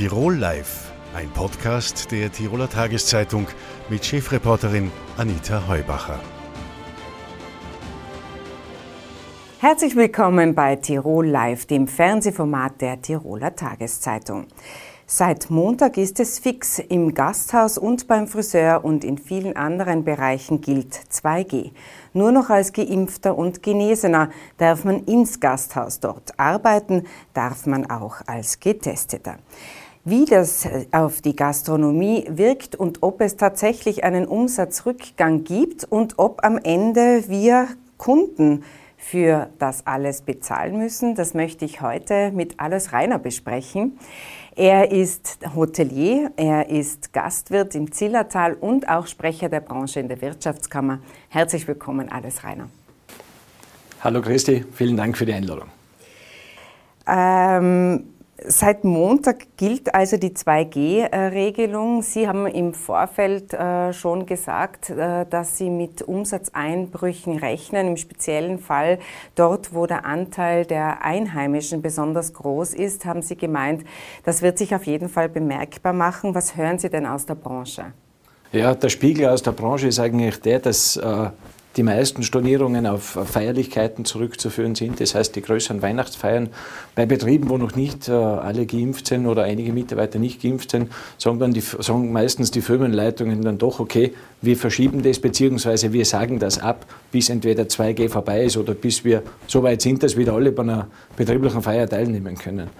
Tirol Live, ein Podcast der Tiroler Tageszeitung mit Chefreporterin Anita Heubacher. Herzlich willkommen bei Tirol Live, dem Fernsehformat der Tiroler Tageszeitung. Seit Montag ist es fix. Im Gasthaus und beim Friseur und in vielen anderen Bereichen gilt 2G. Nur noch als Geimpfter und Genesener darf man ins Gasthaus dort arbeiten, darf man auch als Getesteter. Wie das auf die Gastronomie wirkt und ob es tatsächlich einen Umsatzrückgang gibt und ob am Ende wir Kunden für das alles bezahlen müssen, das möchte ich heute mit Alles Reiner besprechen. Er ist Hotelier, er ist Gastwirt im Zillertal und auch Sprecher der Branche in der Wirtschaftskammer. Herzlich willkommen, Alles Rainer. Hallo Christi, vielen Dank für die Einladung. Ähm, Seit Montag gilt also die 2G-Regelung. Sie haben im Vorfeld äh, schon gesagt, äh, dass Sie mit Umsatzeinbrüchen rechnen, im speziellen Fall dort, wo der Anteil der Einheimischen besonders groß ist, haben Sie gemeint, das wird sich auf jeden Fall bemerkbar machen. Was hören Sie denn aus der Branche? Ja, der Spiegel aus der Branche ist eigentlich der, dass äh, die meisten Stornierungen auf Feierlichkeiten zurückzuführen sind. Das heißt, die größeren Weihnachtsfeiern bei Betrieben, wo noch nicht äh, alle geimpft sind oder einige Mitarbeiter nicht geimpft sind, sagen, dann die, sagen meistens die Firmenleitungen dann doch, okay, wir verschieben das, beziehungsweise wir sagen das ab, bis entweder 2G vorbei ist oder bis wir so weit sind, dass wieder alle bei einer betrieblichen Feier teilnehmen können.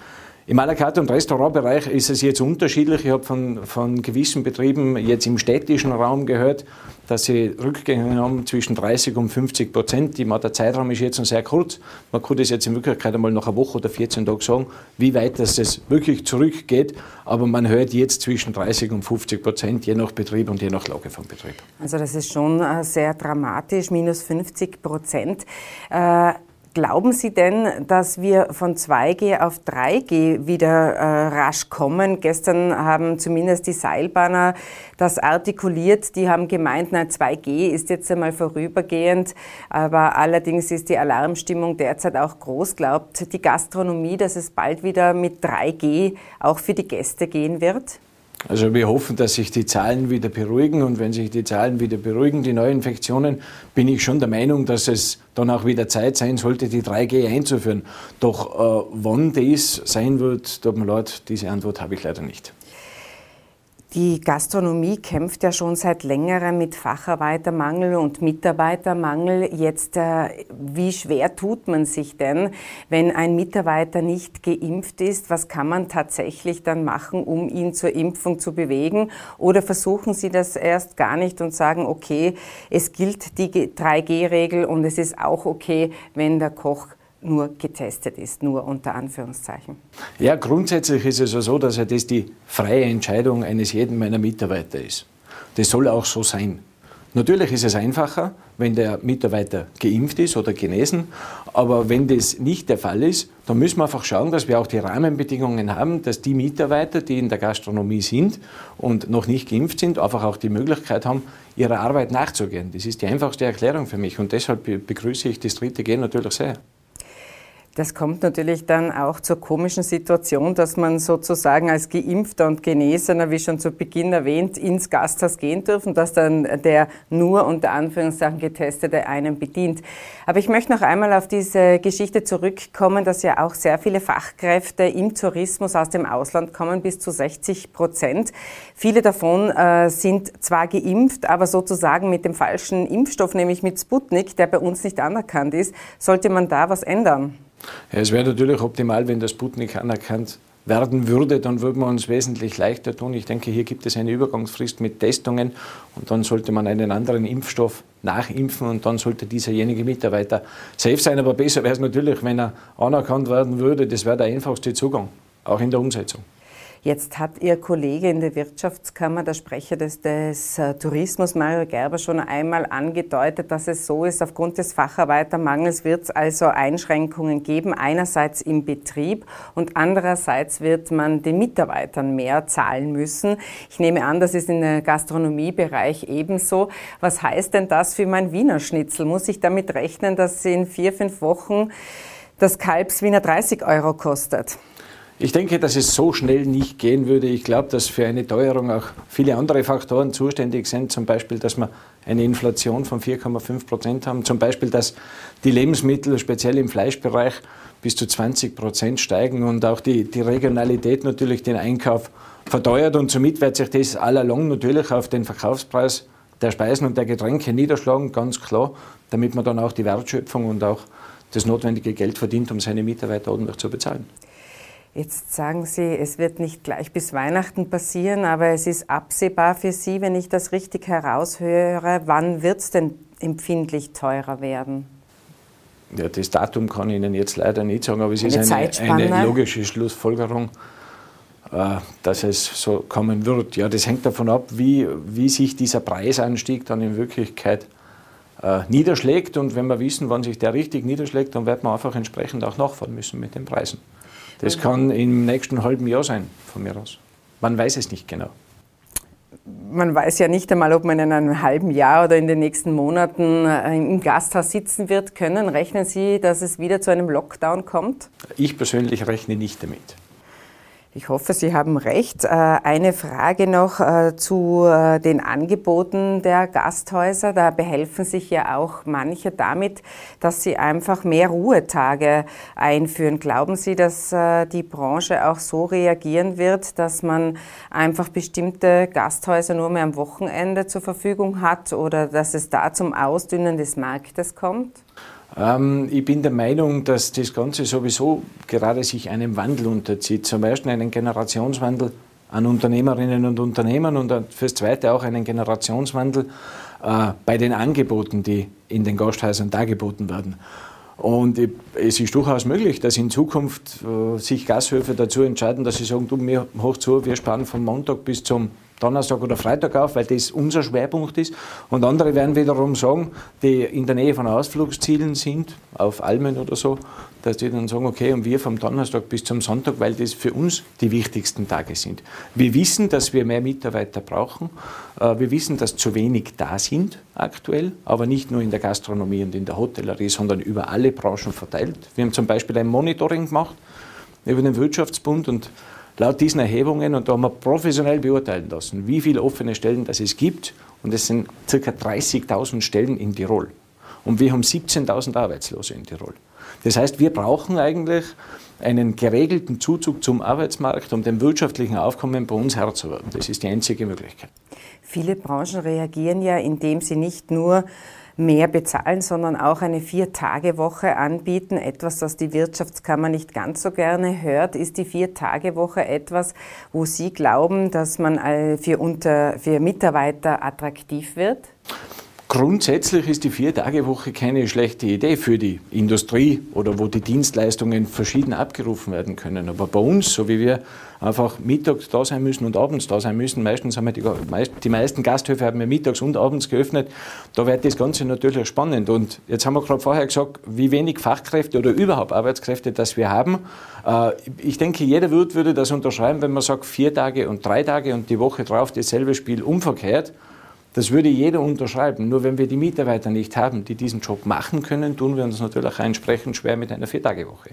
Im à la carte und Restaurantbereich ist es jetzt unterschiedlich. Ich habe von, von gewissen Betrieben jetzt im städtischen Raum gehört, dass sie Rückgänge haben zwischen 30 und 50 Prozent. Der Zeitraum ist jetzt noch sehr kurz. Man kann das jetzt in Wirklichkeit einmal nach einer Woche oder 14 Tagen sagen, wie weit das, das wirklich zurückgeht. Aber man hört jetzt zwischen 30 und 50 Prozent, je nach Betrieb und je nach Lage vom Betrieb. Also das ist schon äh, sehr dramatisch, minus 50 Prozent. Äh Glauben Sie denn, dass wir von 2G auf 3G wieder äh, rasch kommen? Gestern haben zumindest die Seilbahner das artikuliert. Die haben gemeint, na 2G ist jetzt einmal vorübergehend, aber allerdings ist die Alarmstimmung derzeit auch groß. Glaubt die Gastronomie, dass es bald wieder mit 3G auch für die Gäste gehen wird? Also wir hoffen, dass sich die Zahlen wieder beruhigen und wenn sich die Zahlen wieder beruhigen, die Neuinfektionen, bin ich schon der Meinung, dass es dann auch wieder Zeit sein sollte, die 3G einzuführen. Doch äh, wann das sein wird, tut mir leid, diese Antwort habe ich leider nicht. Die Gastronomie kämpft ja schon seit längerem mit Facharbeitermangel und Mitarbeitermangel. Jetzt, äh, wie schwer tut man sich denn, wenn ein Mitarbeiter nicht geimpft ist? Was kann man tatsächlich dann machen, um ihn zur Impfung zu bewegen? Oder versuchen Sie das erst gar nicht und sagen, okay, es gilt die 3G-Regel und es ist auch okay, wenn der Koch nur getestet ist, nur unter Anführungszeichen. Ja, grundsätzlich ist es ja so, dass ja das die freie Entscheidung eines jeden meiner Mitarbeiter ist. Das soll auch so sein. Natürlich ist es einfacher, wenn der Mitarbeiter geimpft ist oder genesen, aber wenn das nicht der Fall ist, dann müssen wir einfach schauen, dass wir auch die Rahmenbedingungen haben, dass die Mitarbeiter, die in der Gastronomie sind und noch nicht geimpft sind, einfach auch die Möglichkeit haben, ihrer Arbeit nachzugehen. Das ist die einfachste Erklärung für mich und deshalb begrüße ich das dritte G natürlich sehr. Das kommt natürlich dann auch zur komischen Situation, dass man sozusagen als Geimpfter und Genesener, wie schon zu Beginn erwähnt, ins Gasthaus gehen dürfen, dass dann der nur unter Anführungszeichen Getestete einen bedient. Aber ich möchte noch einmal auf diese Geschichte zurückkommen, dass ja auch sehr viele Fachkräfte im Tourismus aus dem Ausland kommen, bis zu 60 Prozent. Viele davon äh, sind zwar geimpft, aber sozusagen mit dem falschen Impfstoff, nämlich mit Sputnik, der bei uns nicht anerkannt ist. Sollte man da was ändern? Ja, es wäre natürlich optimal, wenn der Sputnik anerkannt werden würde, dann würde man uns wesentlich leichter tun. Ich denke, hier gibt es eine Übergangsfrist mit Testungen und dann sollte man einen anderen Impfstoff nachimpfen und dann sollte dieserjenige Mitarbeiter safe sein. Aber besser wäre es natürlich, wenn er anerkannt werden würde. Das wäre der einfachste Zugang, auch in der Umsetzung. Jetzt hat Ihr Kollege in der Wirtschaftskammer, der Sprecher des, des uh, Tourismus, Mario Gerber, schon einmal angedeutet, dass es so ist, aufgrund des Facharbeitermangels wird es also Einschränkungen geben, einerseits im Betrieb und andererseits wird man den Mitarbeitern mehr zahlen müssen. Ich nehme an, das ist in der Gastronomiebereich ebenso. Was heißt denn das für mein Wiener Schnitzel? Muss ich damit rechnen, dass in vier, fünf Wochen das Kalbs Wiener 30 Euro kostet? Ich denke, dass es so schnell nicht gehen würde. Ich glaube, dass für eine Teuerung auch viele andere Faktoren zuständig sind. Zum Beispiel, dass wir eine Inflation von 4,5 Prozent haben. Zum Beispiel, dass die Lebensmittel, speziell im Fleischbereich, bis zu 20 Prozent steigen und auch die, die Regionalität natürlich den Einkauf verteuert. Und somit wird sich das allalong natürlich auf den Verkaufspreis der Speisen und der Getränke niederschlagen, ganz klar, damit man dann auch die Wertschöpfung und auch das notwendige Geld verdient, um seine Mitarbeiter ordentlich zu bezahlen. Jetzt sagen Sie, es wird nicht gleich bis Weihnachten passieren, aber es ist absehbar für Sie, wenn ich das richtig heraushöre, wann wird es denn empfindlich teurer werden? Ja, das Datum kann ich Ihnen jetzt leider nicht sagen, aber es eine ist eine, eine, logische Schlussfolgerung, äh, dass es so kommen wird. Ja, das hängt davon ab, wie, wie sich dieser Preisanstieg dann in Wirklichkeit äh, niederschlägt. Und wenn wir wissen, wann sich der richtig niederschlägt, dann wird man einfach entsprechend auch nachfahren müssen mit den Preisen. Das kann im nächsten halben Jahr sein, von mir aus. Man weiß es nicht genau. Man weiß ja nicht einmal, ob man in einem halben Jahr oder in den nächsten Monaten äh, im Gasthaus sitzen wird können. Rechnen Sie, dass es wieder zu einem Lockdown kommt? Ich persönlich rechne nicht damit. Ich hoffe, Sie haben recht. Äh, eine Frage noch äh, zu äh, den Angeboten der Gasthäuser. Da behelfen sich ja auch manche damit, dass sie einfach mehr Ruhetage einführen. Glauben Sie, dass die Branche auch so reagieren wird, dass man einfach bestimmte Gasthäuser nur mehr am Wochenende zur Verfügung hat oder dass es da zum Ausdünnen des Marktes kommt? Ähm, ich bin der Meinung, dass das Ganze sowieso gerade sich einem Wandel unterzieht. Zum ersten einen Generationswandel an Unternehmerinnen und Unternehmern und fürs Zweite auch einen Generationswandel äh, bei den Angeboten, die in den Gasthäusern dargeboten werden. Und es ist durchaus möglich, dass in Zukunft äh, sich Gasthöfe dazu entscheiden, dass sie sagen, du, mir hoch zu, wir sparen von Montag bis zum Donnerstag oder Freitag auf, weil das unser Schwerpunkt ist. Und andere werden wiederum sagen, die in der Nähe von Ausflugszielen sind, auf Almen oder so, dass die dann sagen, okay, und wir vom Donnerstag bis zum Sonntag, weil das für uns die wichtigsten Tage sind. Wir wissen, dass wir mehr Mitarbeiter brauchen. Äh, wir wissen, dass zu wenig da sind aktuell, aber nicht nur in der Gastronomie und in der Hotellerie, sondern über alle Branchen verteilt. Wir haben zum Beispiel ein Monitoring gemacht über den Wirtschaftsbund und laut diesen Erhebungen, und da haben wir professionell beurteilen lassen, wie viele offene Stellen das es gibt. Und es sind ca. 30.000 Stellen in Tirol. Und wir haben 17.000 Arbeitslose in Tirol. Das heißt, wir brauchen eigentlich einen geregelten Zuzug zum Arbeitsmarkt, um dem wirtschaftlichen Aufkommen bei uns Herr zu werden. Das ist die einzige Möglichkeit. Viele Branchen reagieren ja, indem sie nicht nur mehr bezahlen, sondern auch eine Vier-Tage-Woche anbieten. Etwas, das die Wirtschaftskammer nicht ganz so gerne hört. Ist die Vier-Tage-Woche etwas, wo Sie glauben, dass man äh, für, unter, für Mitarbeiter attraktiv wird? Grundsätzlich ist die Vier-Tage-Woche keine schlechte Idee für die Industrie oder wo die Dienstleistungen verschieden abgerufen werden können. Aber bei uns, so wie wir einfach mittags da sein müssen und abends da sein müssen, meistens haben die, die meisten Gasthöfe haben wir mittags und abends geöffnet, da wird das Ganze natürlich spannend. Und jetzt haben wir gerade vorher gesagt, wie wenig Fachkräfte oder überhaupt Arbeitskräfte das wir haben. Äh, ich denke, jeder Wirt würde das unterschreiben, wenn man sagt, vier Tage und drei Tage und die Woche drauf dasselbe Spiel umverkehrt. Das würde jeder unterschreiben. Nur wenn wir die Mitarbeiter nicht haben, die diesen Job machen können, tun wir uns natürlich entsprechend schwer mit einer Viertagewoche.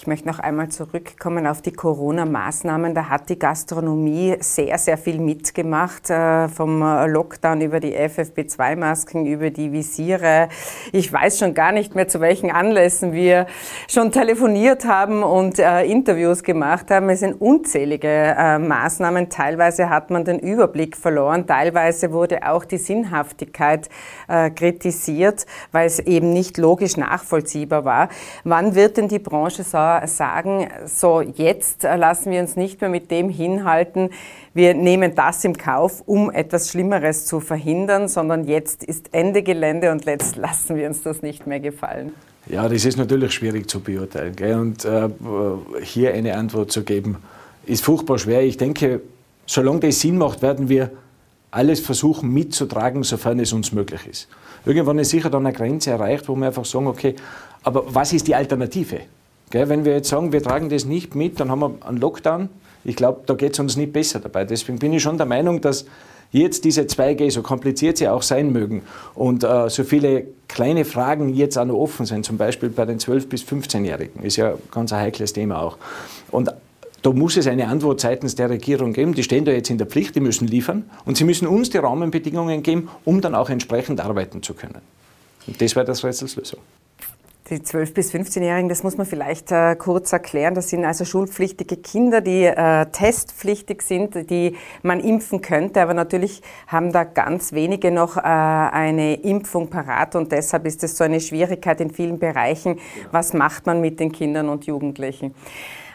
Ich möchte noch einmal zurückkommen auf die Corona-Maßnahmen. Da hat die Gastronomie sehr, sehr viel mitgemacht, äh, vom Lockdown über die FFP2-Masken, über die Visiere. Ich weiß schon gar nicht mehr, zu welchen Anlässen wir schon telefoniert haben und äh, Interviews gemacht haben. Es sind unzählige äh, Maßnahmen. Teilweise hat man den Überblick verloren. Teilweise wurde auch die Sinnhaftigkeit kritisiert, weil es eben nicht logisch nachvollziehbar war. Wann wird denn die Branche sagen, sagen, so jetzt lassen wir uns nicht mehr mit dem hinhalten, wir nehmen das im Kauf, um etwas Schlimmeres zu verhindern, sondern jetzt ist Ende Gelände und jetzt lassen wir uns das nicht mehr gefallen. Ja, das ist natürlich schwierig zu beurteilen. Gell? Und äh, hier eine Antwort zu geben, ist furchtbar schwer. Ich denke, solange das Sinn macht, werden wir alles versuchen mitzutragen, sofern es uns möglich ist. Irgendwann ist sicher dann eine Grenze erreicht, wo wir einfach sagen, okay, aber was ist die Alternative? Wenn wir jetzt sagen, wir tragen das nicht mit, dann haben wir einen Lockdown. Ich glaube, da geht es uns nicht besser dabei. Deswegen bin ich schon der Meinung, dass jetzt diese 2G, so kompliziert sie auch sein mögen, und äh, so viele kleine Fragen jetzt auch noch offen sind, zum Beispiel bei den 12- bis 15-Jährigen, ist ja ganz ein heikles Thema auch. Und da muss es eine Antwort seitens der Regierung geben. Die stehen da jetzt in der Pflicht, die müssen liefern. Und sie müssen uns die Rahmenbedingungen geben, um dann auch entsprechend arbeiten zu können. Und das wäre das Rätselslösung. Die 12- bis 15-Jährigen, das muss man vielleicht äh, kurz erklären. Das sind also schulpflichtige Kinder, die äh, testpflichtig sind, die man impfen könnte. Aber natürlich haben da ganz wenige noch äh, eine Impfung parat und deshalb ist es so eine Schwierigkeit in vielen Bereichen. Was macht man mit den Kindern und Jugendlichen?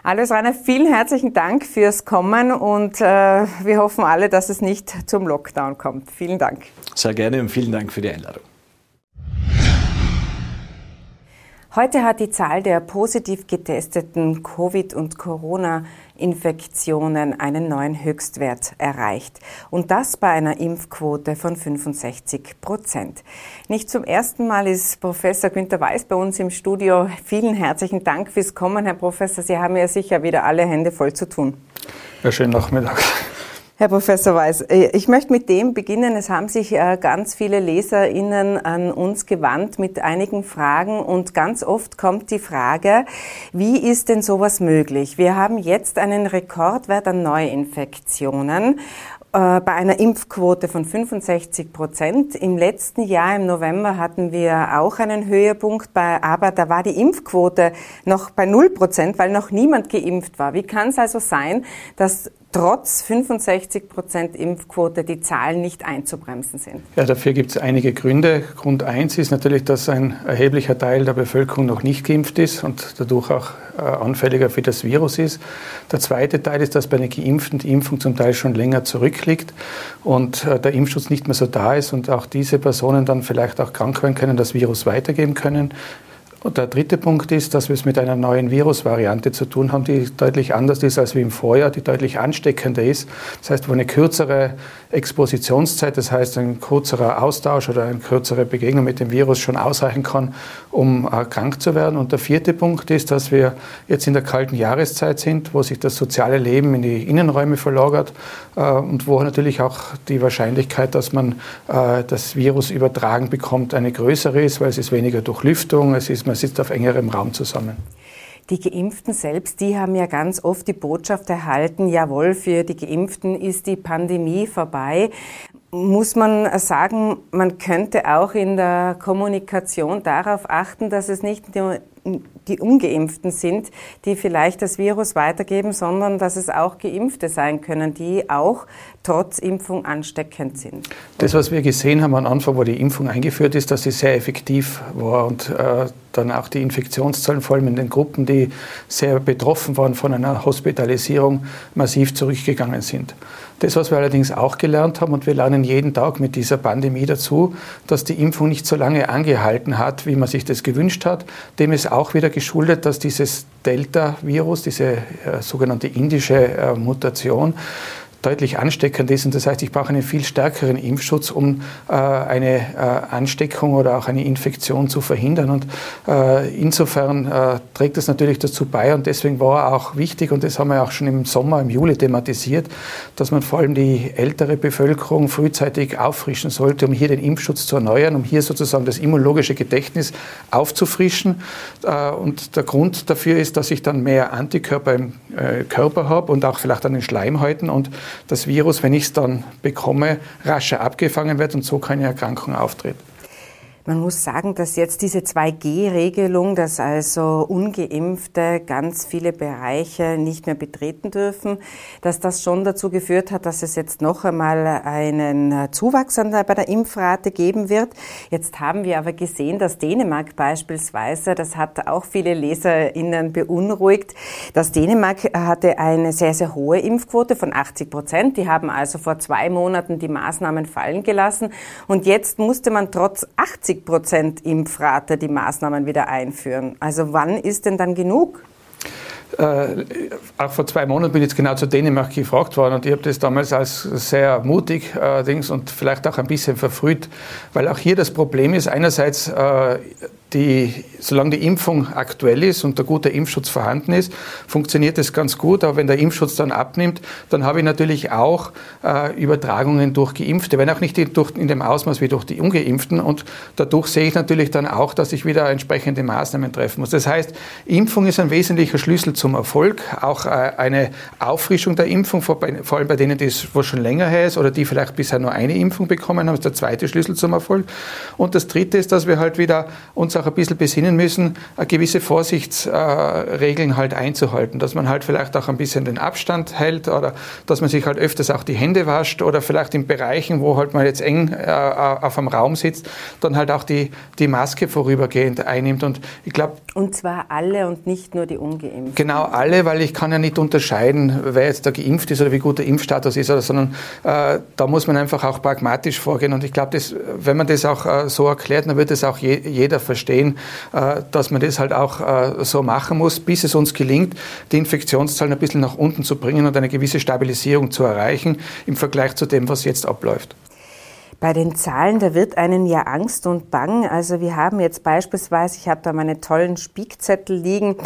Alles Rainer, vielen herzlichen Dank fürs Kommen und äh, wir hoffen alle, dass es nicht zum Lockdown kommt. Vielen Dank. Sehr gerne und vielen Dank für die Einladung. Heute hat die Zahl der positiv getesteten Covid- und Corona-Infektionen einen neuen Höchstwert erreicht. Und das bei einer Impfquote von 65 Prozent. Nicht zum ersten Mal ist Professor Günter Weiß bei uns im Studio. Vielen herzlichen Dank fürs Kommen, Herr Professor. Sie haben ja sicher wieder alle Hände voll zu tun. Ja, schönen Nachmittag. Herr Professor Weiß, äh, ich möchte mit dem beginnen. Es haben sich äh, ganz viele LeserInnen an uns gewandt mit einigen Fragen und ganz oft kommt die Frage, wie ist denn sowas möglich? Wir haben jetzt einen Rekordwert an Neuinfektionen äh, bei einer Impfquote von 65 Prozent. Im letzten Jahr, im November, hatten wir auch einen Höhepunkt, bei, aber da war die Impfquote noch bei 0 Prozent, weil noch niemand geimpft war. Wie kann es also sein, dass trotz 65 Prozent Impfquote die Zahlen nicht einzubremsen sind? Ja, dafür gibt es einige Gründe. Grund eins ist natürlich, dass ein erheblicher Teil der Bevölkerung noch nicht geimpft ist und dadurch auch äh, anfälliger für das Virus ist. Der zweite Teil ist, dass bei den Geimpften die Impfung zum Teil schon länger zurückliegt und äh, der Impfschutz nicht mehr so da ist und auch diese Personen dann vielleicht auch krank werden können, das Virus weitergeben können. Und der dritte Punkt ist, dass wir es mit einer neuen Virusvariante zu tun haben, die deutlich anders ist als wie im Vorjahr, die deutlich ansteckender ist. Das heißt, wo eine kürzere Expositionszeit, das heißt ein kürzerer Austausch oder eine kürzere Begegnung mit dem Virus schon ausreichen kann, um krank zu werden. Und der vierte Punkt ist, dass wir jetzt in der kalten Jahreszeit sind, wo sich das soziale Leben in die Innenräume verlagert äh, und wo natürlich auch die Wahrscheinlichkeit, dass man äh, das Virus übertragen bekommt, eine größere ist, weil es ist weniger Durchlüftung, es ist man sitzt auf engerem Raum zusammen. Die Geimpften selbst, die haben ja ganz oft die Botschaft erhalten, jawohl, für die Geimpften ist die Pandemie vorbei. Muss man sagen, man könnte auch in der Kommunikation darauf achten, dass es nicht nur die Ungeimpften sind, die vielleicht das Virus weitergeben, sondern dass es auch Geimpfte sein können, die auch trotz Impfung ansteckend sind. Das, was wir gesehen haben am Anfang, wo die Impfung eingeführt ist, dass sie sehr effektiv war und äh, dann auch die Infektionszahlen, vor allem in den Gruppen, die sehr betroffen waren von einer Hospitalisierung, massiv zurückgegangen sind. Das, was wir allerdings auch gelernt haben, und wir lernen jeden Tag mit dieser Pandemie dazu, dass die Impfung nicht so lange angehalten hat, wie man sich das gewünscht hat. Dem ist auch wieder geschuldet, dass dieses Delta-Virus, diese äh, sogenannte indische äh, Mutation, deutlich ansteckend ist. Und das heißt, ich brauche einen viel stärkeren Impfschutz, um äh, eine äh, Ansteckung oder auch eine Infektion zu verhindern. Und äh, insofern äh, trägt das natürlich dazu bei. Und deswegen war auch wichtig, und das haben wir auch schon im Sommer, im Juli thematisiert, dass man vor allem die ältere Bevölkerung frühzeitig auffrischen sollte, um hier den Impfschutz zu erneuern, um hier sozusagen das immunologische Gedächtnis aufzufrischen. Äh, und der Grund dafür ist, dass ich dann mehr Antikörper im äh, Körper habe und auch vielleicht an den Schleimhäuten. Und das Virus, wenn ich es dann bekomme, rascher abgefangen wird und so keine Erkrankung auftritt. Man muss sagen, dass jetzt diese 2G-Regelung, dass also ungeimpfte ganz viele Bereiche nicht mehr betreten dürfen, dass das schon dazu geführt hat, dass es jetzt noch einmal einen Zuwachs bei der Impfrate geben wird. Jetzt haben wir aber gesehen, dass Dänemark beispielsweise, das hat auch viele LeserInnen beunruhigt, dass Dänemark hatte eine sehr, sehr hohe Impfquote von 80 Prozent. Die haben also vor zwei Monaten die Maßnahmen fallen gelassen und jetzt musste man trotz 80 80 Prozent Impfrate die Maßnahmen wieder einführen. Also wann ist denn dann genug? Äh, auch vor zwei Monaten bin ich jetzt genau zu Dänemark gefragt worden und ich habe das damals als sehr mutig äh, und vielleicht auch ein bisschen verfrüht, weil auch hier das Problem ist, einerseits äh, die, solange die Impfung aktuell ist und der gute Impfschutz vorhanden ist, funktioniert das ganz gut. Aber wenn der Impfschutz dann abnimmt, dann habe ich natürlich auch äh, Übertragungen durch Geimpfte, wenn auch nicht in, durch, in dem Ausmaß wie durch die Ungeimpften. Und dadurch sehe ich natürlich dann auch, dass ich wieder entsprechende Maßnahmen treffen muss. Das heißt, Impfung ist ein wesentlicher Schlüssel zum Erfolg. Auch äh, eine Auffrischung der Impfung, vor, vor allem bei denen, die es schon länger her ist oder die vielleicht bisher nur eine Impfung bekommen haben, ist der zweite Schlüssel zum Erfolg. Und das dritte ist, dass wir halt wieder uns auch ein bisschen besinnen müssen, gewisse Vorsichtsregeln halt einzuhalten, dass man halt vielleicht auch ein bisschen den Abstand hält oder dass man sich halt öfters auch die Hände wascht oder vielleicht in Bereichen, wo halt man jetzt eng äh, auf einem Raum sitzt, dann halt auch die, die Maske vorübergehend einnimmt. Und ich glaube. Und zwar alle und nicht nur die Ungeimpften. Genau, alle, weil ich kann ja nicht unterscheiden, wer jetzt da geimpft ist oder wie gut der Impfstatus ist, oder, sondern äh, da muss man einfach auch pragmatisch vorgehen. Und ich glaube, wenn man das auch äh, so erklärt, dann wird es auch je, jeder verstehen, äh, dass man das halt auch äh, so machen muss, bis es uns gelingt, die Infektionszahlen ein bisschen nach unten zu bringen und eine gewisse Stabilisierung zu erreichen im Vergleich zu dem, was jetzt abläuft. Bei den Zahlen, da wird einen ja Angst und Bang. Also wir haben jetzt beispielsweise, ich habe da meine tollen Spickzettel liegen,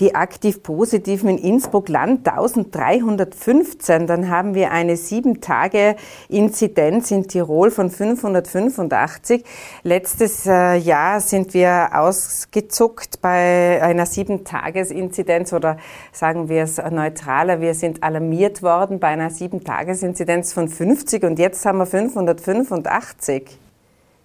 die aktiv Positiven in Innsbruck Land 1315. Dann haben wir eine sieben Tage Inzidenz in Tirol von 585. Letztes äh, Jahr sind wir ausgezuckt bei einer sieben Tages Inzidenz oder sagen wir es neutraler, wir sind alarmiert worden bei einer sieben Tages Inzidenz von 50 und jetzt haben wir 585. 85.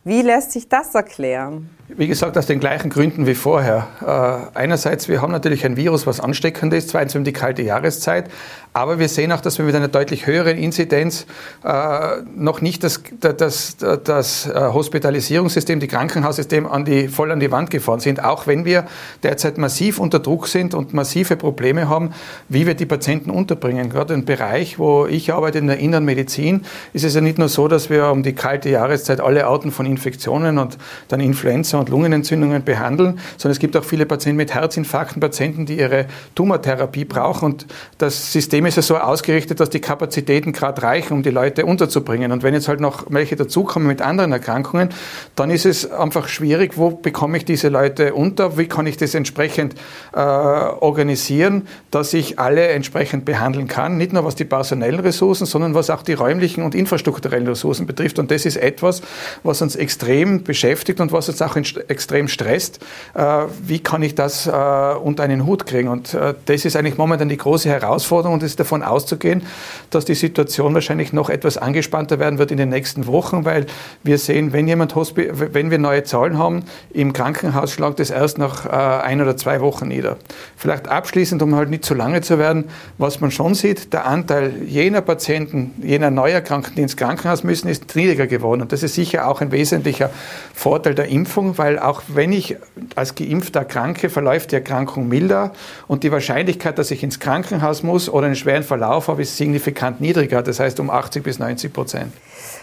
Wie lässt sich das erklären? Wie gesagt, aus den gleichen Gründen wie vorher. Äh, einerseits, wir haben natürlich ein Virus, was ansteckend ist. Zweitens, wir die kalte Jahreszeit. Aber wir sehen auch, dass wir mit einer deutlich höheren Inzidenz äh, noch nicht das, das, das, das äh, Hospitalisierungssystem, die Krankenhaussystem an die, voll an die Wand gefahren sind. Auch wenn wir derzeit massiv unter Druck sind und massive Probleme haben, wie wir die Patienten unterbringen. Gerade im Bereich, wo ich arbeite, in der inneren Medizin, ist es ja nicht nur so, dass wir um die kalte Jahreszeit alle Arten von Infektionen und dann Influenza Krebs und Lungenentzündungen behandeln, sondern es gibt auch viele Patienten mit Herzinfarkten, Patienten, die ihre Tumortherapie brauchen. Und das System ist ja so ausgerichtet, dass die Kapazitäten gerade reichen, um die Leute unterzubringen. Und wenn jetzt halt noch welche dazukommen mit anderen Erkrankungen, dann ist es einfach schwierig, wo bekomme ich diese Leute unter, wie kann ich das entsprechend äh, organisieren, dass ich alle entsprechend behandeln kann, nicht nur was die personellen Ressourcen, sondern was auch die räumlichen und infrastrukturellen Ressourcen betrifft. Und das ist etwas, was uns extrem beschäftigt und was uns auch in extrem stresst, äh, wie kann ich das äh, unter einen Hut kriegen? Und äh, das ist eigentlich momentan die große Herausforderung und es ist davon auszugehen, dass die Situation wahrscheinlich noch etwas angespannter werden wird in den nächsten Wochen, weil wir sehen, wenn jemand wenn wir neue Zahlen haben, im Krankenhaus schlagt es erst nach ein oder zwei Wochen nieder. Vielleicht abschließend, um halt nicht zu lange zu werden, was man schon sieht, der Anteil jener Patienten, jener Neuerkrankten, die ins Krankenhaus müssen, ist niedriger geworden. Und das ist sicher auch ein wesentlicher Vorteil der Impfung, weil auch wenn ich als Geimpfter erkranke, verläuft die Erkrankung milder und die Wahrscheinlichkeit, dass ich ins Krankenhaus muss oder einen schweren Verlauf habe, ist signifikant niedriger, das heißt um 80 bis 90 Prozent.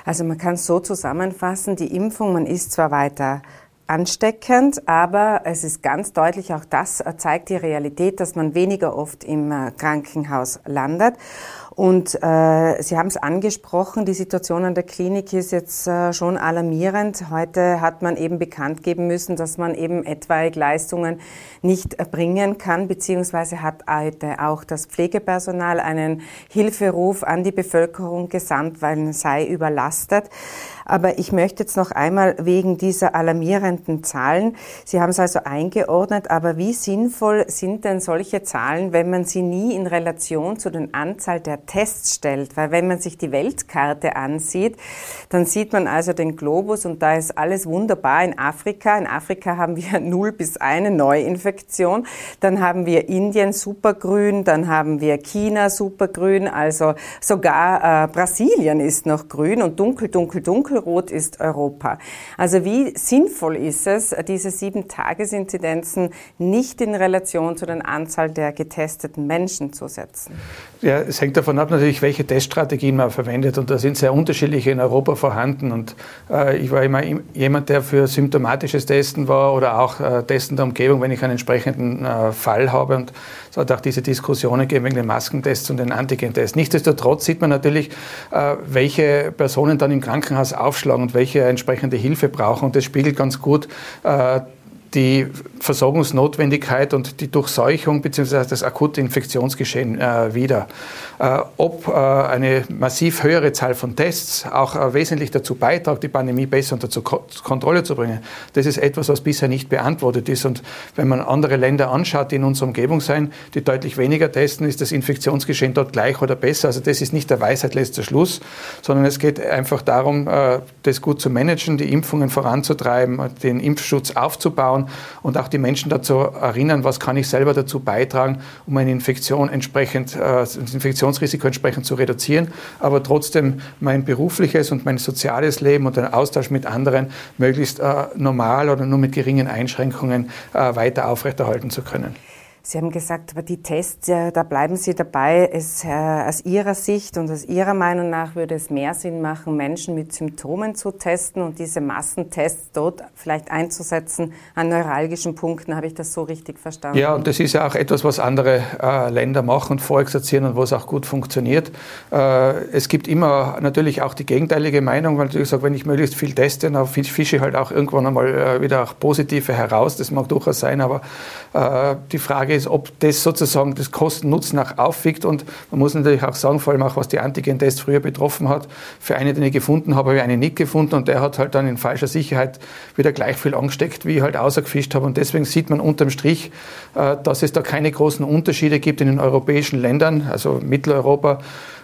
Also man kann es so zusammenfassen, die Impfung, man ist zwar weiter ansteckend, aber es ist ganz deutlich, auch das zeigt die Realität, dass man weniger oft im äh, Krankenhaus landet. Und äh, Sie haben es angesprochen, die Situation an der Klinik ist jetzt äh, schon alarmierend. Heute hat man eben bekannt geben müssen, dass man eben etwaige Leistungen nicht erbringen kann, beziehungsweise hat heute auch das Pflegepersonal einen Hilferuf an die Bevölkerung gesandt, weil es sei überlastet. Aber ich möchte jetzt noch einmal wegen dieser alarmierenden Zahlen, Sie haben es also eingeordnet, aber wie sinnvoll sind denn solche Zahlen, wenn man sie nie in Relation zu den Anzahl der Tests stellt? Weil wenn man sich die Weltkarte ansieht, dann sieht man also den Globus und da ist alles wunderbar in Afrika. In Afrika haben wir null bis eine Neuinfektion. Dann haben wir Indien supergrün, dann haben wir China supergrün, also sogar äh, Brasilien ist noch grün und dunkel, dunkel, dunkel dunkelrot ist Europa. Also wie sinnvoll ist es, diese sieben Tagesinzidenzen nicht in Relation zu der Anzahl der getesteten Menschen zu setzen? Ja, es hängt davon ab natürlich, welche Teststrategien man verwendet und da sind sehr unterschiedliche in Europa vorhanden und äh, ich war immer jemand, der für symptomatisches Testen war oder auch äh, Testen der Umgebung, wenn ich einen entsprechenden äh, Fall habe und es hat auch diese Diskussionen gegeben wegen den Maskentests und den Antigentests. Nichtsdestotrotz sieht man natürlich, äh, welche Personen dann im Krankenhaus aufschlagen und welche entsprechende Hilfe brauchen. Und das spiegelt ganz gut äh, die Versorgungsnotwendigkeit und die Durchseuchung bzw. das akute Infektionsgeschehen äh, wider. Äh, ob äh, eine massiv höhere Zahl von Tests auch äh, wesentlich dazu beiträgt, die Pandemie besser unter Ko Kontrolle zu bringen, das ist etwas, was bisher nicht beantwortet ist. Und wenn man andere Länder anschaut, die in unserer Umgebung sind, die deutlich weniger testen, ist das Infektionsgeschehen dort gleich oder besser. Also das ist nicht der Weisheit letzter Schluss, sondern es geht einfach darum, äh, das gut zu managen, die Impfungen voranzutreiben, den Impfschutz aufzubauen anschauen und auch die Menschen dazu erinnern, was kann ich selber dazu beitragen, um eine Infektion entsprechend, äh, das Infektionsrisiko entsprechend zu reduzieren, aber trotzdem mein berufliches und mein soziales Leben und den Austausch mit anderen möglichst äh, normal oder nur mit geringen Einschränkungen äh, weiter aufrechterhalten zu können. Sie haben gesagt, aber die Tests, da bleiben Sie dabei. Es, äh, aus Ihrer Sicht und aus Ihrer Meinung nach würde es mehr Sinn machen, Menschen mit Symptomen zu testen und diese Massentests dort vielleicht einzusetzen an neuralgischen Punkten. Habe ich das so richtig verstanden? Ja, und das ist ja auch etwas, was andere äh, Länder machen und vorexerzieren und was auch gut funktioniert. Äh, es gibt immer natürlich auch die gegenteilige Meinung, weil ich sage, wenn ich möglichst viel teste, dann fische ich halt auch irgendwann einmal äh, wieder auch positive heraus. Das mag durchaus sein, aber äh, die Frage Frage ist, ob das sozusagen das Kosten-Nutzen auch aufwiegt. Und man muss natürlich auch sagen, vor allem auch was die Antigen-Tests früher betroffen hat, für einen, den ich gefunden habe, habe ich einen nicht gefunden und der hat halt dann in falscher Sicherheit wieder gleich viel angesteckt, wie ich halt außergefischt habe. Und deswegen sieht man unterm Strich, äh, dass es da keine großen Unterschiede gibt in den europäischen Ländern, also Mitteleuropa,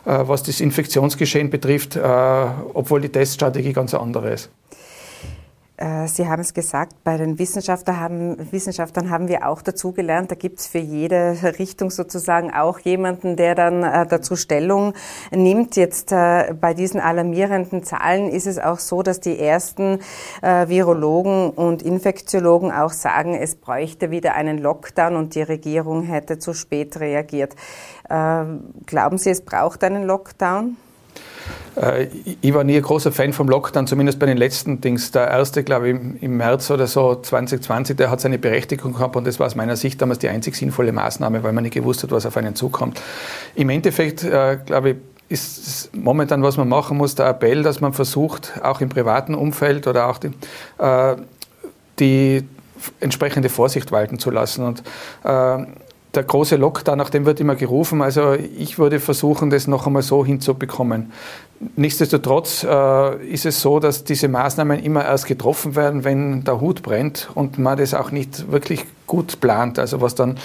äh, was das Infektionsgeschehen betrifft, äh, obwohl die Teststrategie ganz andere ist. Äh, Sie haben es gesagt, bei den Wissenschaftler haben, Wissenschaftlern haben wir auch dazugelernt. Da gibt es für jede Richtung sozusagen auch jemanden, der dann äh, dazu Stellung nimmt. Jetzt äh, bei diesen alarmierenden Zahlen ist es auch so, dass die ersten Virologen und Infektiologen auch sagen, es bräuchte wieder einen Lockdown und die Regierung hätte zu spät reagiert. Äh, glauben Sie, es braucht einen Lockdown? Äh, ich war nie ein großer Fan vom Lockdown, zumindest bei den letzten Dings. Der erste, glaube ich, im März oder so 2020, der hat seine Berechtigung gehabt und das war aus meiner Sicht damals die einzig sinnvolle Maßnahme, weil man nicht gewusst hat, was auf einen zukommt. Im Endeffekt, äh, glaube ich, ist momentan, was man machen muss, der Appell, dass man versucht, auch im privaten Umfeld oder auch die, äh, die entsprechende Vorsicht walten zu lassen. Und der große Lockdown, nach dem wird immer gerufen. Also ich würde versuchen, das noch einmal so hinzubekommen. Nichtsdestotrotz äh, ist es so, dass diese Maßnahmen immer erst getroffen werden, wenn der Hut brennt und man das auch nicht wirklich gut plant. Also was dann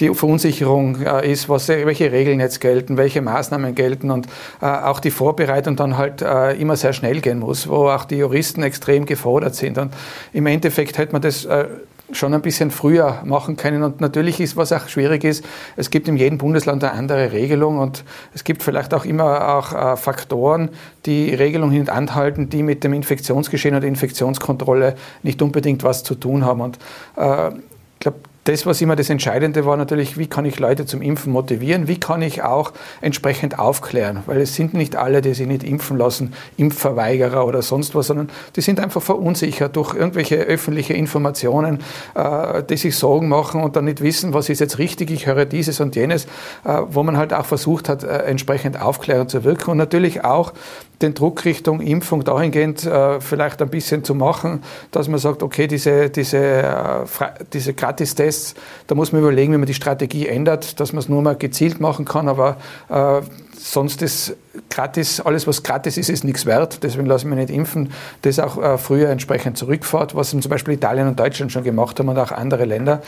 die Verunsicherung äh, ist, was, welche Regeln jetzt gelten, welche Maßnahmen gelten und äh, auch die Vorbereitung dann halt äh, immer sehr schnell gehen muss, wo auch die Juristen extrem gefordert sind. Und im Endeffekt hätte man das äh, schon ein bisschen früher machen können. Und natürlich ist, was auch schwierig ist, es gibt in jedem Bundesland eine andere Regelung und es gibt vielleicht auch immer auch äh, Faktoren, die Regelung hintanhalten, die mit dem Infektionsgeschehen oder Infektionskontrolle nicht unbedingt was zu tun haben. Und äh, ich glaube, das, was immer das Entscheidende war, natürlich, wie kann ich Leute zum Impfen motivieren, wie kann ich auch entsprechend aufklären, weil es sind nicht alle, die sich nicht impfen lassen, Impfverweigerer oder sonst was, sondern die sind einfach verunsichert durch irgendwelche öffentliche Informationen, äh, die sich Sorgen machen und dann nicht wissen, was ist jetzt richtig, ich höre dieses und jenes, äh, wo man halt auch versucht hat, äh, entsprechend aufklärend zu wirken und natürlich auch den Druck Richtung Impfung dahingehend vielleicht ein bisschen zu machen, dass man sagt, okay, diese, diese, diese Gratistests, da muss man überlegen, wie man die Strategie ändert, dass man es nur mal gezielt machen kann, aber äh, sonst ist gratis, alles was gratis ist, ist nichts wert, deswegen lasse ich mich nicht impfen. Das auch äh, früher entsprechend zurückfährt, was zum Beispiel Italien und Deutschland schon gemacht haben und auch andere Länder.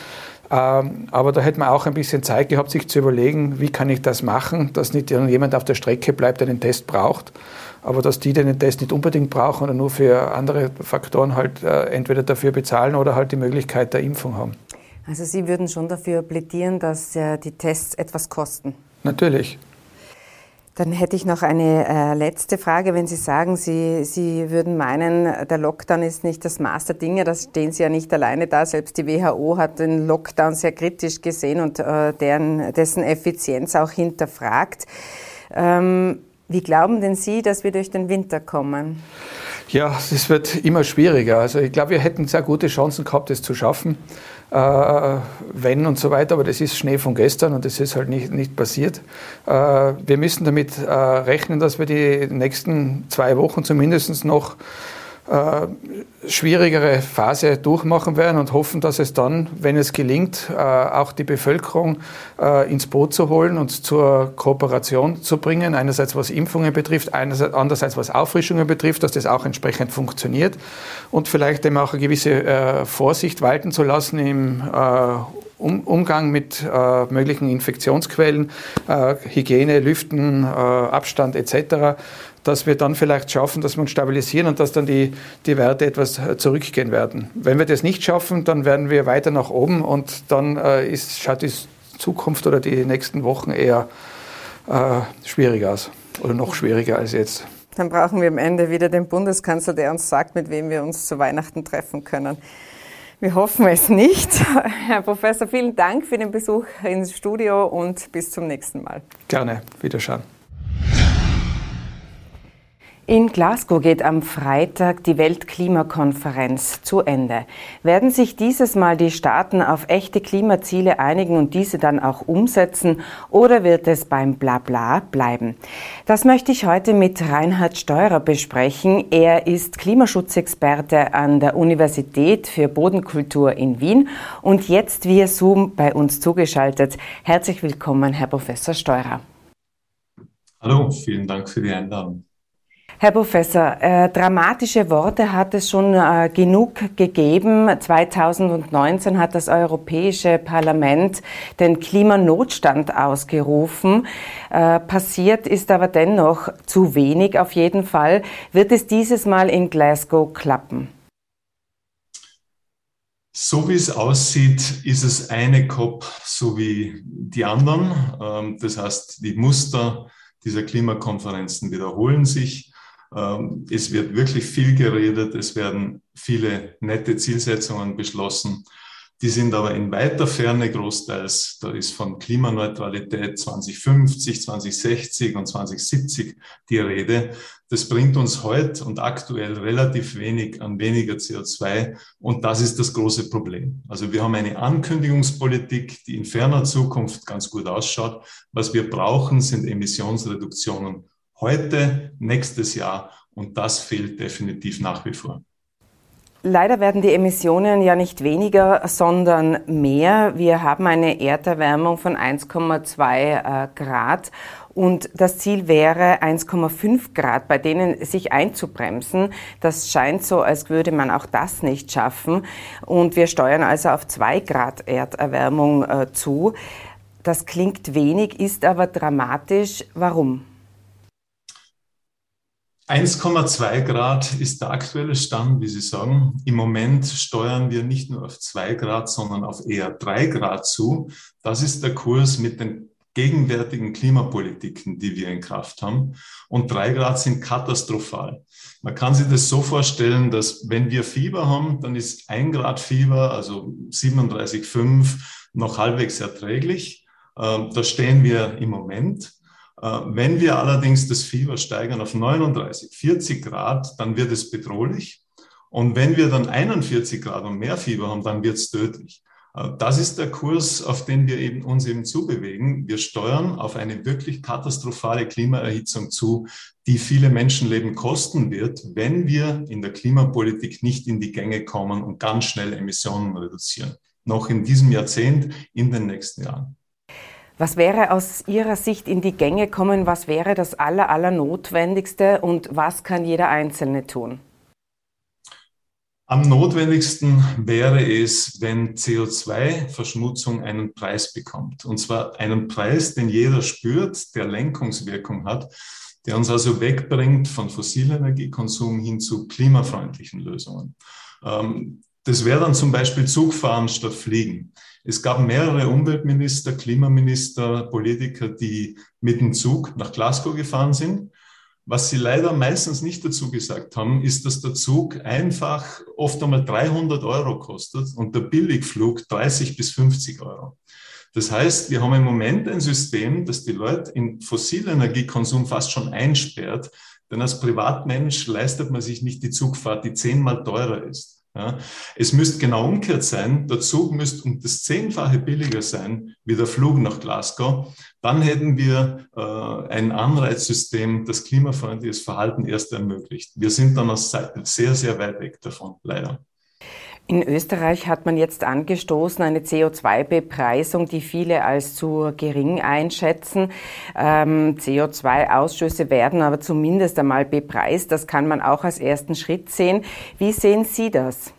Ähm, aber da hätte man auch ein bisschen Zeit gehabt, sich zu überlegen, wie kann ich das machen, dass nicht jemand auf der Strecke bleibt, der den Test braucht aber dass die den Test nicht unbedingt brauchen oder nur für andere Faktoren halt äh, entweder dafür bezahlen oder halt die Möglichkeit der Impfung haben. Also Sie würden schon dafür plädieren, dass äh, die Tests etwas kosten? Natürlich. Dann hätte ich noch eine äh, letzte Frage. Wenn Sie sagen, Sie, Sie würden meinen, der Lockdown ist nicht das Maß der Dinge, da stehen Sie ja nicht alleine da. Selbst die WHO hat den Lockdown sehr kritisch gesehen und äh, deren, dessen Effizienz auch hinterfragt. Ähm, wie glauben denn Sie, dass wir durch den Winter kommen? Ja, es wird immer schwieriger. Also ich glaube, wir hätten sehr gute Chancen gehabt, das zu schaffen, wenn und so weiter. Aber das ist Schnee von gestern und das ist halt nicht, nicht passiert. Äh, wir müssen damit äh, rechnen, dass wir die nächsten zwei Wochen zumindest noch äh, schwierigere Phase durchmachen werden und hoffen, dass es dann, wenn es gelingt, äh, auch die Bevölkerung äh, ins Boot zu holen und zur Kooperation zu bringen. Einerseits was Impfungen betrifft, andererseits was Auffrischungen betrifft, dass das auch entsprechend funktioniert und vielleicht eben auch eine gewisse Vorsicht walten zu lassen im Umgang mit möglichen Infektionsquellen, Hygiene, Lüften, Abstand etc dass wir dann vielleicht schaffen, dass wir uns stabilisieren und dass dann die, die Werte etwas äh, zurückgehen werden. Wenn wir das nicht schaffen, dann werden wir weiter nach oben und dann äh, ist, schaut die Zukunft oder die nächsten Wochen eher äh, schwierig aus oder noch schwieriger als jetzt. Dann brauchen wir am Ende wieder den Bundeskanzler, der uns sagt, mit wem wir uns zu Weihnachten treffen können. Wir hoffen es nicht. Herr Professor, vielen Dank für den Besuch ins Studio und bis zum nächsten Mal. Gerne, wiederschauen. In Glasgow geht am Freitag die Weltklimakonferenz zu Ende. Werden sich dieses Mal die Staaten auf echte Klimaziele einigen und diese dann auch umsetzen oder wird es beim Blabla bleiben? Das möchte ich heute mit Reinhard Steurer besprechen. Er ist Klimaschutzexperte an der Universität für Bodenkultur in Wien und jetzt via Zoom bei uns zugeschaltet. Herzlich willkommen, Herr Professor Steurer. Hallo, vielen Dank für die Einladung. Herr Professor, äh, dramatische Worte hat es schon äh, genug gegeben. 2019 hat das Europäische Parlament den Klimanotstand ausgerufen. Äh, passiert ist aber dennoch zu wenig auf jeden Fall. Wird es dieses Mal in Glasgow klappen? So wie es aussieht, ist es eine COP so wie die anderen. Ähm, das heißt, die Muster dieser Klimakonferenzen wiederholen sich. Ähm, es wird wirklich viel geredet, es werden viele nette Zielsetzungen beschlossen. Die sind aber in weiter Ferne großteils. Da ist von Klimaneutralität 2050, 2060 und 2070 die Rede. Das bringt uns heute und aktuell relativ wenig an weniger CO2. Und das ist das große Problem. Also wir haben eine Ankündigungspolitik, die in ferner Zukunft ganz gut ausschaut. Was wir brauchen, sind Emissionsreduktionen heute, nächstes Jahr und das fehlt definitiv nach wie vor. Leider werden die Emissionen ja nicht weniger, sondern mehr. Wir haben eine Erderwärmung von 1,2 äh, Grad und das Ziel wäre 1,5 Grad, bei denen sich einzubremsen. Das scheint so, als würde man auch das nicht schaffen. Und wir steuern also auf 2 Grad Erderwärmung äh, zu. Das klingt wenig, ist aber dramatisch. Warum? 1,2 Grad ist der aktuelle Stand, wie Sie sagen. Im Moment steuern wir nicht nur auf 2 Grad, sondern auf eher 3 Grad zu. Das ist der Kurs mit den gegenwärtigen Klimapolitiken, die wir in Kraft haben. Und 3 Grad sind katastrophal. Man kann sich das so vorstellen, dass wenn wir Fieber haben, dann ist 1 Grad Fieber, also 37,5, noch halbwegs erträglich. Ähm, da stehen wir im Moment. Äh, wenn wir allerdings das Fieber steigern auf 39, 40 Grad, dann wird es bedrohlich. Und wenn wir dann 41 Grad und mehr Fieber haben, dann wird es tödlich. Äh, das ist der Kurs, auf den wir eben uns eben zubewegen. Wir steuern auf eine wirklich katastrophale Klimaerhitzung zu, die viele Menschenleben kosten wird, wenn wir in der Klimapolitik nicht in die Gänge kommen und ganz schnell Emissionen reduzieren. Noch in diesem Jahrzehnt, in den nächsten Jahren. Was wäre aus Ihrer Sicht in die Gänge kommen? Was wäre das aller, aller und was kann jeder Einzelne tun? Am notwendigsten wäre es, wenn CO2-Verschmutzung einen Preis bekommt. Und zwar einen Preis, den jeder spürt, der Lenkungswirkung hat, der uns also wegbringt von Fossilenergiekonsum hin zu klimafreundlichen Lösungen. Ähm, das wäre dann zum Beispiel Zugfahren statt Fliegen. Es gab mehrere Umweltminister, Klimaminister, Politiker, die mit dem Zug nach Glasgow gefahren sind. Was sie leider meistens nicht dazu gesagt haben, ist, dass der Zug einfach oft einmal 300 Euro kostet und der Billigflug 30 bis 50 Euro. Das heißt, wir haben im Moment ein System, das die Leute in Fossilenergiekonsum fast schon einsperrt, denn als Privatmensch leistet man sich nicht die Zugfahrt, die zehnmal teurer ist. Ja, es müsste genau umgekehrt sein. Der Zug müsste um das Zehnfache billiger sein wie der Flug nach Glasgow. Dann hätten wir äh, ein Anreizsystem, das klimafreundliches Verhalten erst ermöglicht. Wir sind dann aus sehr, sehr weit weg davon, leider. In Österreich hat man jetzt angestoßen eine CO2-Bepreisung, die viele als zu gering einschätzen. Ähm, CO2-Ausschüsse werden aber zumindest einmal bepreist. Das kann man auch als ersten Schritt sehen. Wie sehen Sie das?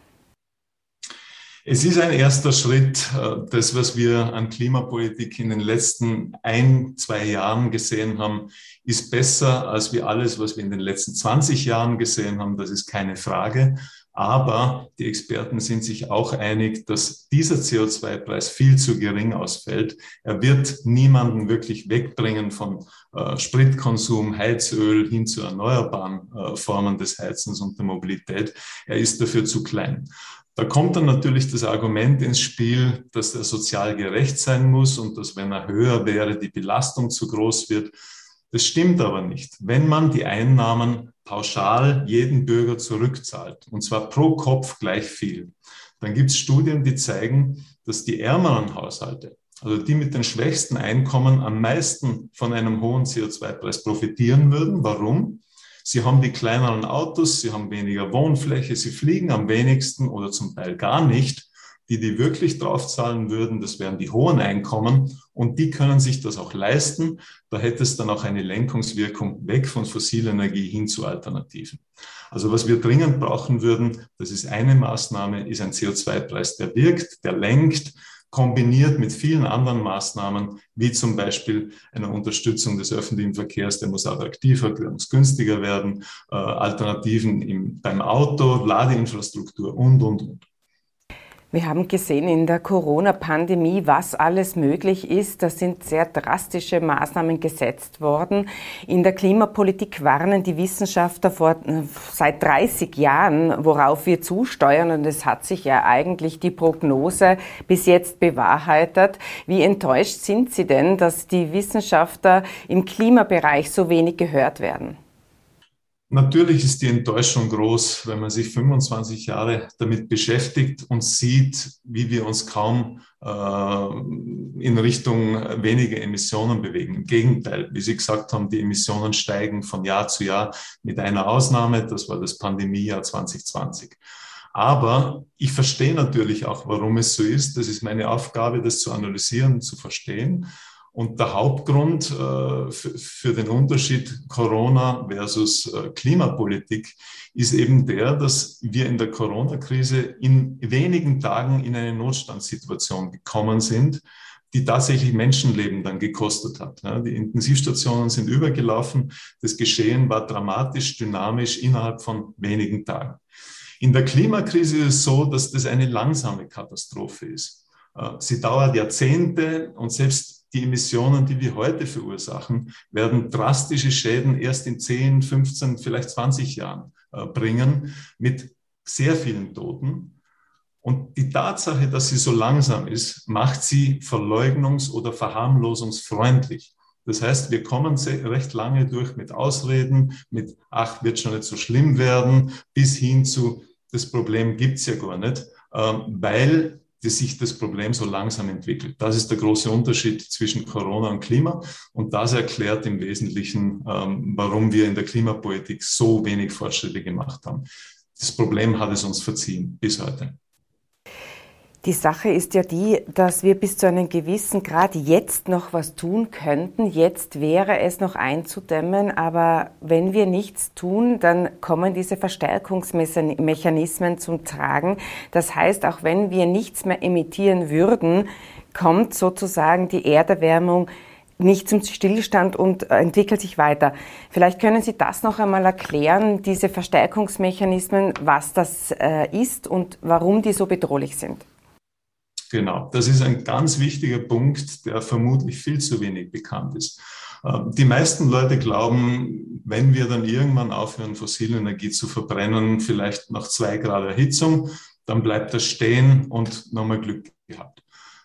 Es ist ein erster Schritt. Äh, das, was wir an Klimapolitik in den letzten ein, zwei Jahren gesehen haben, ist besser als wir alles, was wir in den letzten 20 Jahren gesehen haben. Das ist keine Frage. Aber die Experten sind sich auch einig, dass dieser CO2-Preis viel zu gering ausfällt. Er wird niemanden wirklich wegbringen von äh, Spritkonsum, Heizöl hin zu erneuerbaren äh, Formen des Heizens und der Mobilität. Er ist dafür zu klein. Da kommt dann natürlich das Argument ins Spiel, dass er sozial gerecht sein muss und dass, wenn er höher wäre, die Belastung zu groß wird. Das stimmt aber nicht. Wenn man die Einnahmen pauschal jeden Bürger zurückzahlt, und zwar pro Kopf gleich viel, dann gibt es Studien, die zeigen, dass die ärmeren Haushalte, also die mit den schwächsten Einkommen, am meisten von einem hohen CO2-Preis profitieren würden. Warum? Sie haben die kleineren Autos, sie haben weniger Wohnfläche, sie fliegen am wenigsten oder zum Teil gar nicht die, die wirklich draufzahlen würden, das wären die hohen Einkommen und die können sich das auch leisten. Da hätte es dann auch eine Lenkungswirkung weg von fossiler Energie hin zu Alternativen. Also was wir dringend brauchen würden, das ist eine Maßnahme, ist ein CO2-Preis, der wirkt, der lenkt, kombiniert mit vielen anderen Maßnahmen, wie zum Beispiel einer Unterstützung des öffentlichen Verkehrs, der muss attraktiver, der muss günstiger werden, äh, Alternativen im, beim Auto, Ladeinfrastruktur und, und, und. Wir haben gesehen in der Corona-Pandemie, was alles möglich ist. Da sind sehr drastische Maßnahmen gesetzt worden. In der Klimapolitik warnen die Wissenschaftler vor, seit 30 Jahren, worauf wir zusteuern. Und es hat sich ja eigentlich die Prognose bis jetzt bewahrheitet. Wie enttäuscht sind Sie denn, dass die Wissenschaftler im Klimabereich so wenig gehört werden? Natürlich ist die Enttäuschung groß, wenn man sich 25 Jahre damit beschäftigt und sieht, wie wir uns kaum äh, in Richtung weniger Emissionen bewegen. Im Gegenteil, wie Sie gesagt haben, die Emissionen steigen von Jahr zu Jahr mit einer Ausnahme, das war das Pandemiejahr 2020. Aber ich verstehe natürlich auch, warum es so ist. Das ist meine Aufgabe, das zu analysieren, zu verstehen. Und der Hauptgrund äh, für den Unterschied Corona versus äh, Klimapolitik ist eben der, dass wir in der Corona-Krise in wenigen Tagen in eine Notstandssituation gekommen sind, die tatsächlich Menschenleben dann gekostet hat. Die Intensivstationen sind übergelaufen. Das Geschehen war dramatisch, dynamisch innerhalb von wenigen Tagen. In der Klimakrise ist es so, dass das eine langsame Katastrophe ist. Äh, sie dauert Jahrzehnte und selbst die Emissionen, die wir heute verursachen, werden drastische Schäden erst in 10, 15, vielleicht 20 Jahren äh, bringen mit sehr vielen Toten. Und die Tatsache, dass sie so langsam ist, macht sie verleugnungs- oder verharmlosungsfreundlich. Das heißt, wir kommen recht lange durch mit Ausreden, mit, ach, wird schon nicht so schlimm werden, bis hin zu, das Problem gibt's ja gar nicht, ähm, weil die sich das Problem so langsam entwickelt. Das ist der große Unterschied zwischen Corona und Klima. Und das erklärt im Wesentlichen, ähm, warum wir in der Klimapolitik so wenig Fortschritte gemacht haben. Das Problem hat es uns verziehen bis heute. Die Sache ist ja die, dass wir bis zu einem gewissen Grad jetzt noch was tun könnten. Jetzt wäre es noch einzudämmen, aber wenn wir nichts tun, dann kommen diese Verstärkungsmechanismen zum Tragen. Das heißt, auch wenn wir nichts mehr emittieren würden, kommt sozusagen die Erderwärmung nicht zum Stillstand und entwickelt sich weiter. Vielleicht können Sie das noch einmal erklären, diese Verstärkungsmechanismen, was das äh, ist und warum die so bedrohlich sind. Genau, das ist ein ganz wichtiger Punkt, der vermutlich viel zu wenig bekannt ist. Ähm, die meisten Leute glauben, wenn wir dann irgendwann aufhören, fossile Energie zu verbrennen, vielleicht nach zwei Grad Erhitzung, dann bleibt das stehen und nochmal Glück gehabt.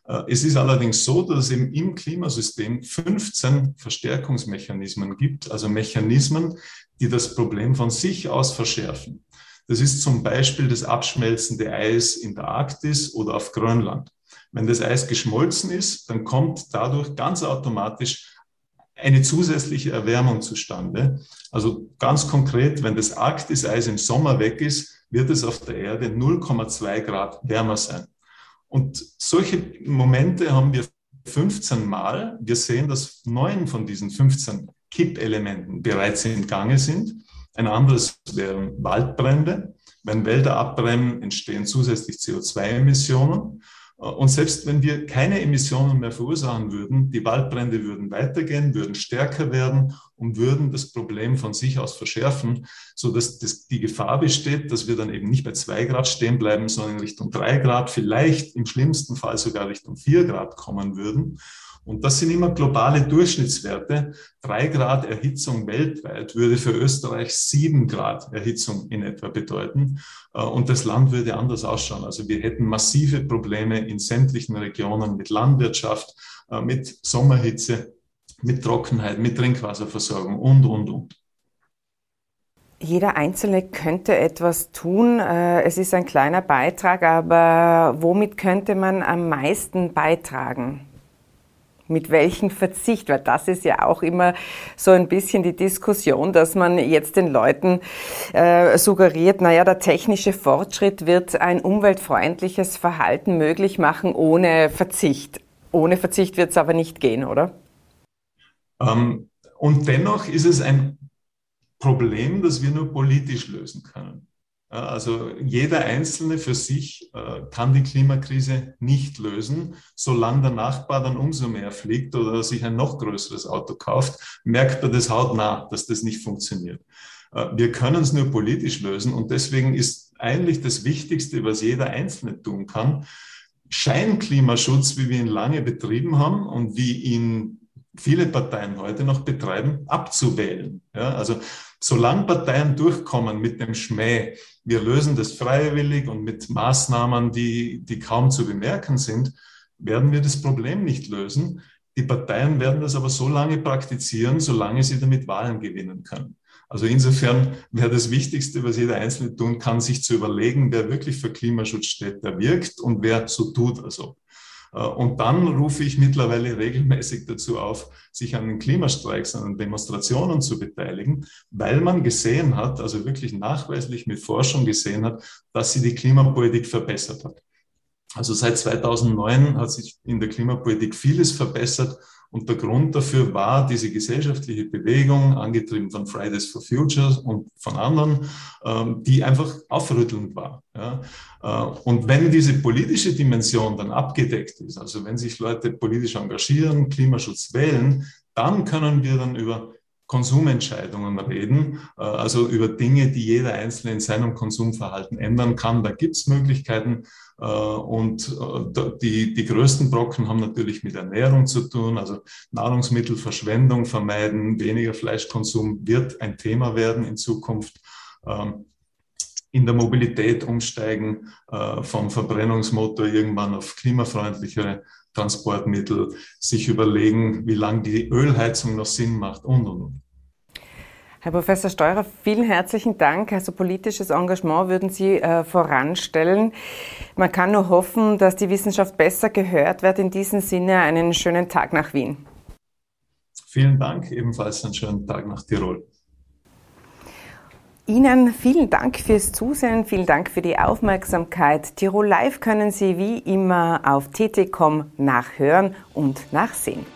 Äh, es ist allerdings so, dass es eben im Klimasystem 15 Verstärkungsmechanismen gibt, also Mechanismen, die das Problem von sich aus verschärfen. Das ist zum Beispiel das abschmelzende Eis in der Arktis oder auf Grönland. Wenn das Eis geschmolzen ist, dann kommt dadurch ganz automatisch eine zusätzliche Erwärmung zustande. Also ganz konkret, wenn das Arktiseis im Sommer weg ist, wird es auf der Erde 0,2 Grad wärmer sein. Und solche Momente haben wir 15 Mal. Wir sehen, dass neun von diesen 15 Kippelementen bereits in Gange sind. Ein anderes wären Waldbrände. Wenn Wälder abbrennen, entstehen zusätzlich CO2-Emissionen. Und selbst wenn wir keine Emissionen mehr verursachen würden, die Waldbrände würden weitergehen, würden stärker werden und würden das Problem von sich aus verschärfen, so dass das, die Gefahr besteht, dass wir dann eben nicht bei zwei Grad stehen bleiben, sondern in Richtung drei Grad, vielleicht im schlimmsten Fall sogar Richtung vier Grad kommen würden. Und das sind immer globale Durchschnittswerte. Drei Grad Erhitzung weltweit würde für Österreich sieben Grad Erhitzung in etwa bedeuten. Äh, und das Land würde anders ausschauen. Also wir hätten massive Probleme in sämtlichen Regionen mit Landwirtschaft, äh, mit Sommerhitze, mit Trockenheit, mit Trinkwasserversorgung und, und, und. Jeder Einzelne könnte etwas tun. Äh, es ist ein kleiner Beitrag, aber womit könnte man am meisten beitragen? Mit welchem Verzicht? Weil das ist ja auch immer so ein bisschen die Diskussion, dass man jetzt den Leuten äh, suggeriert, naja, der technische Fortschritt wird ein umweltfreundliches Verhalten möglich machen ohne Verzicht. Ohne Verzicht wird es aber nicht gehen, oder? Ähm, und dennoch ist es ein Problem, das wir nur politisch lösen können. Also jeder Einzelne für sich äh, kann die Klimakrise nicht lösen. Solange der Nachbar dann umso mehr fliegt oder sich ein noch größeres Auto kauft, merkt er das hautnah, dass das nicht funktioniert. Äh, wir können es nur politisch lösen und deswegen ist eigentlich das Wichtigste, was jeder Einzelne tun kann, Scheinklimaschutz, wie wir ihn lange betrieben haben und wie ihn viele Parteien heute noch betreiben, abzuwählen. Ja, also solange Parteien durchkommen mit dem Schmäh, wir lösen das freiwillig und mit Maßnahmen, die, die kaum zu bemerken sind, werden wir das Problem nicht lösen. Die Parteien werden das aber so lange praktizieren, solange sie damit Wahlen gewinnen können. Also insofern wäre das Wichtigste, was jeder Einzelne tun kann, sich zu überlegen, wer wirklich für Klimaschutz steht, der wirkt und wer so tut also. Äh, und dann rufe ich mittlerweile regelmäßig dazu auf, sich an den Klimastreiks, an den Demonstrationen zu beteiligen, weil man gesehen hat, also wirklich nachweislich mit Forschung gesehen hat, dass sie die Klimapolitik verbessert hat. Also seit 2009 hat sich in der Klimapolitik vieles verbessert und der Grund dafür war diese gesellschaftliche Bewegung, angetrieben von Fridays for Future und von anderen, ähm, die einfach aufrüttelnd war. Äh, und wenn diese politische Dimension dann abgedeckt ist, also wenn sich Leute politisch engagieren, Klimaschutz wählen, dann können wir dann über Konsumentscheidungen reden, äh, also über Dinge, die jeder Einzelne in seinem Konsumverhalten ändern kann. Da gibt es Möglichkeiten. Äh, und äh, die, die größten Brocken haben natürlich mit Ernährung zu tun, also Nahrungsmittelverschwendung vermeiden, weniger Fleischkonsum wird ein Thema werden in Zukunft. Ähm, in der Mobilität umsteigen vom Verbrennungsmotor irgendwann auf klimafreundlichere Transportmittel, sich überlegen, wie lange die Ölheizung noch Sinn macht und, und, und. Herr Professor Steurer, vielen herzlichen Dank. Also politisches Engagement würden Sie äh, voranstellen. Man kann nur hoffen, dass die Wissenschaft besser gehört wird. In diesem Sinne einen schönen Tag nach Wien. Vielen Dank, ebenfalls einen schönen Tag nach Tirol. Ihnen vielen Dank fürs Zusehen, vielen Dank für die Aufmerksamkeit. Tirol Live können Sie wie immer auf tt.com nachhören und nachsehen.